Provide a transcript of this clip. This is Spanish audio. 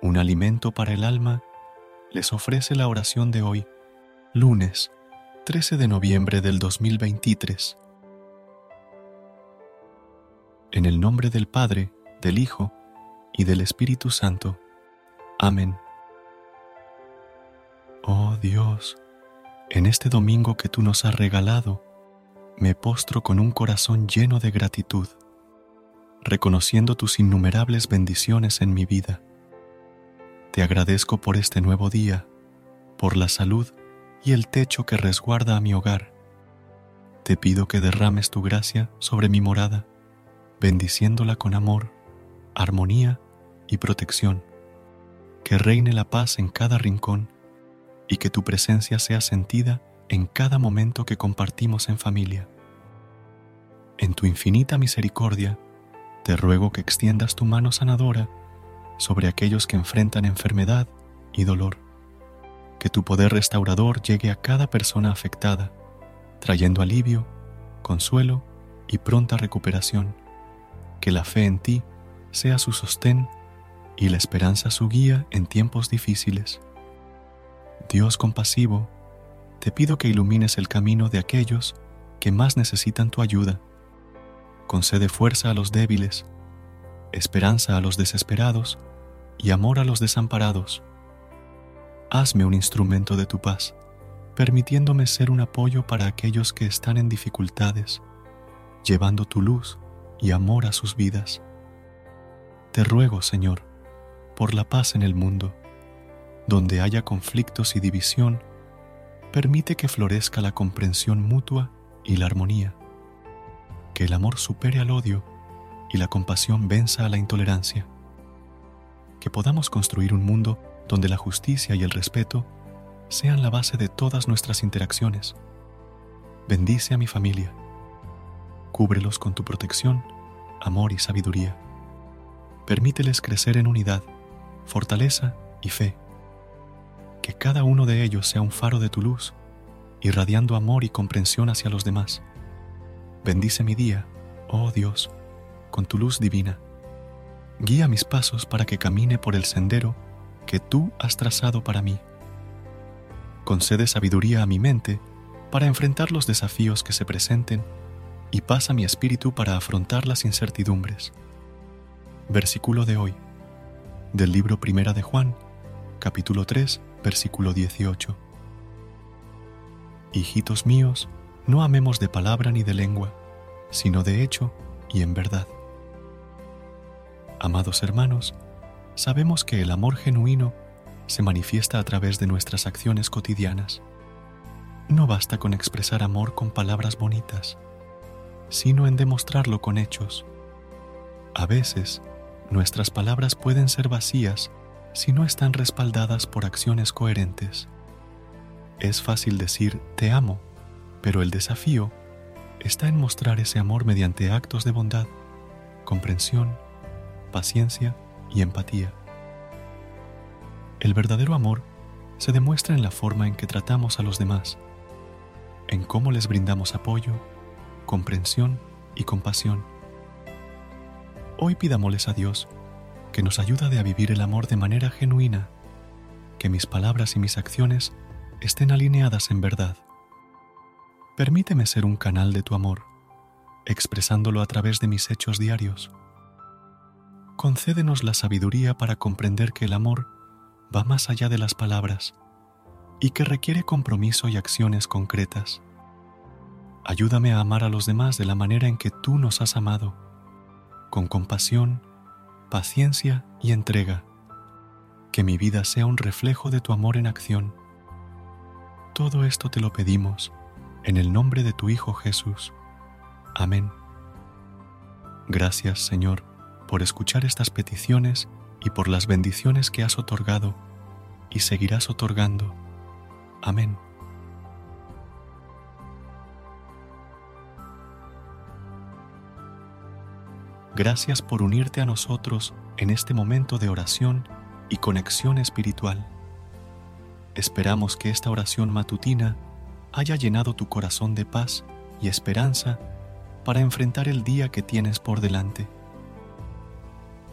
Un alimento para el alma les ofrece la oración de hoy, lunes 13 de noviembre del 2023. En el nombre del Padre, del Hijo y del Espíritu Santo. Amén. Oh Dios, en este domingo que tú nos has regalado, me postro con un corazón lleno de gratitud, reconociendo tus innumerables bendiciones en mi vida. Te agradezco por este nuevo día, por la salud y el techo que resguarda a mi hogar. Te pido que derrames tu gracia sobre mi morada, bendiciéndola con amor, armonía y protección. Que reine la paz en cada rincón y que tu presencia sea sentida en cada momento que compartimos en familia. En tu infinita misericordia, te ruego que extiendas tu mano sanadora sobre aquellos que enfrentan enfermedad y dolor. Que tu poder restaurador llegue a cada persona afectada, trayendo alivio, consuelo y pronta recuperación. Que la fe en ti sea su sostén y la esperanza su guía en tiempos difíciles. Dios compasivo, te pido que ilumines el camino de aquellos que más necesitan tu ayuda. Concede fuerza a los débiles, esperanza a los desesperados y amor a los desamparados. Hazme un instrumento de tu paz, permitiéndome ser un apoyo para aquellos que están en dificultades, llevando tu luz y amor a sus vidas. Te ruego, Señor, por la paz en el mundo. Donde haya conflictos y división, permite que florezca la comprensión mutua y la armonía. Que el amor supere al odio y la compasión venza a la intolerancia. Que podamos construir un mundo donde la justicia y el respeto sean la base de todas nuestras interacciones. Bendice a mi familia. Cúbrelos con tu protección, amor y sabiduría. Permíteles crecer en unidad, fortaleza y fe. Que cada uno de ellos sea un faro de tu luz, irradiando amor y comprensión hacia los demás. Bendice mi día, oh Dios, con tu luz divina. Guía mis pasos para que camine por el sendero que tú has trazado para mí. Concede sabiduría a mi mente para enfrentar los desafíos que se presenten y pasa mi espíritu para afrontar las incertidumbres. Versículo de hoy, del libro Primera de Juan, capítulo 3, versículo 18. Hijitos míos, no amemos de palabra ni de lengua, sino de hecho y en verdad. Amados hermanos, sabemos que el amor genuino se manifiesta a través de nuestras acciones cotidianas. No basta con expresar amor con palabras bonitas, sino en demostrarlo con hechos. A veces, nuestras palabras pueden ser vacías si no están respaldadas por acciones coherentes. Es fácil decir te amo, pero el desafío está en mostrar ese amor mediante actos de bondad, comprensión, paciencia y empatía. El verdadero amor se demuestra en la forma en que tratamos a los demás, en cómo les brindamos apoyo, comprensión y compasión. Hoy pidámosles a Dios que nos ayude a vivir el amor de manera genuina, que mis palabras y mis acciones estén alineadas en verdad. Permíteme ser un canal de tu amor, expresándolo a través de mis hechos diarios. Concédenos la sabiduría para comprender que el amor va más allá de las palabras y que requiere compromiso y acciones concretas. Ayúdame a amar a los demás de la manera en que tú nos has amado, con compasión, paciencia y entrega. Que mi vida sea un reflejo de tu amor en acción. Todo esto te lo pedimos en el nombre de tu Hijo Jesús. Amén. Gracias, Señor, por escuchar estas peticiones y por las bendiciones que has otorgado y seguirás otorgando. Amén. Gracias por unirte a nosotros en este momento de oración y conexión espiritual. Esperamos que esta oración matutina haya llenado tu corazón de paz y esperanza para enfrentar el día que tienes por delante.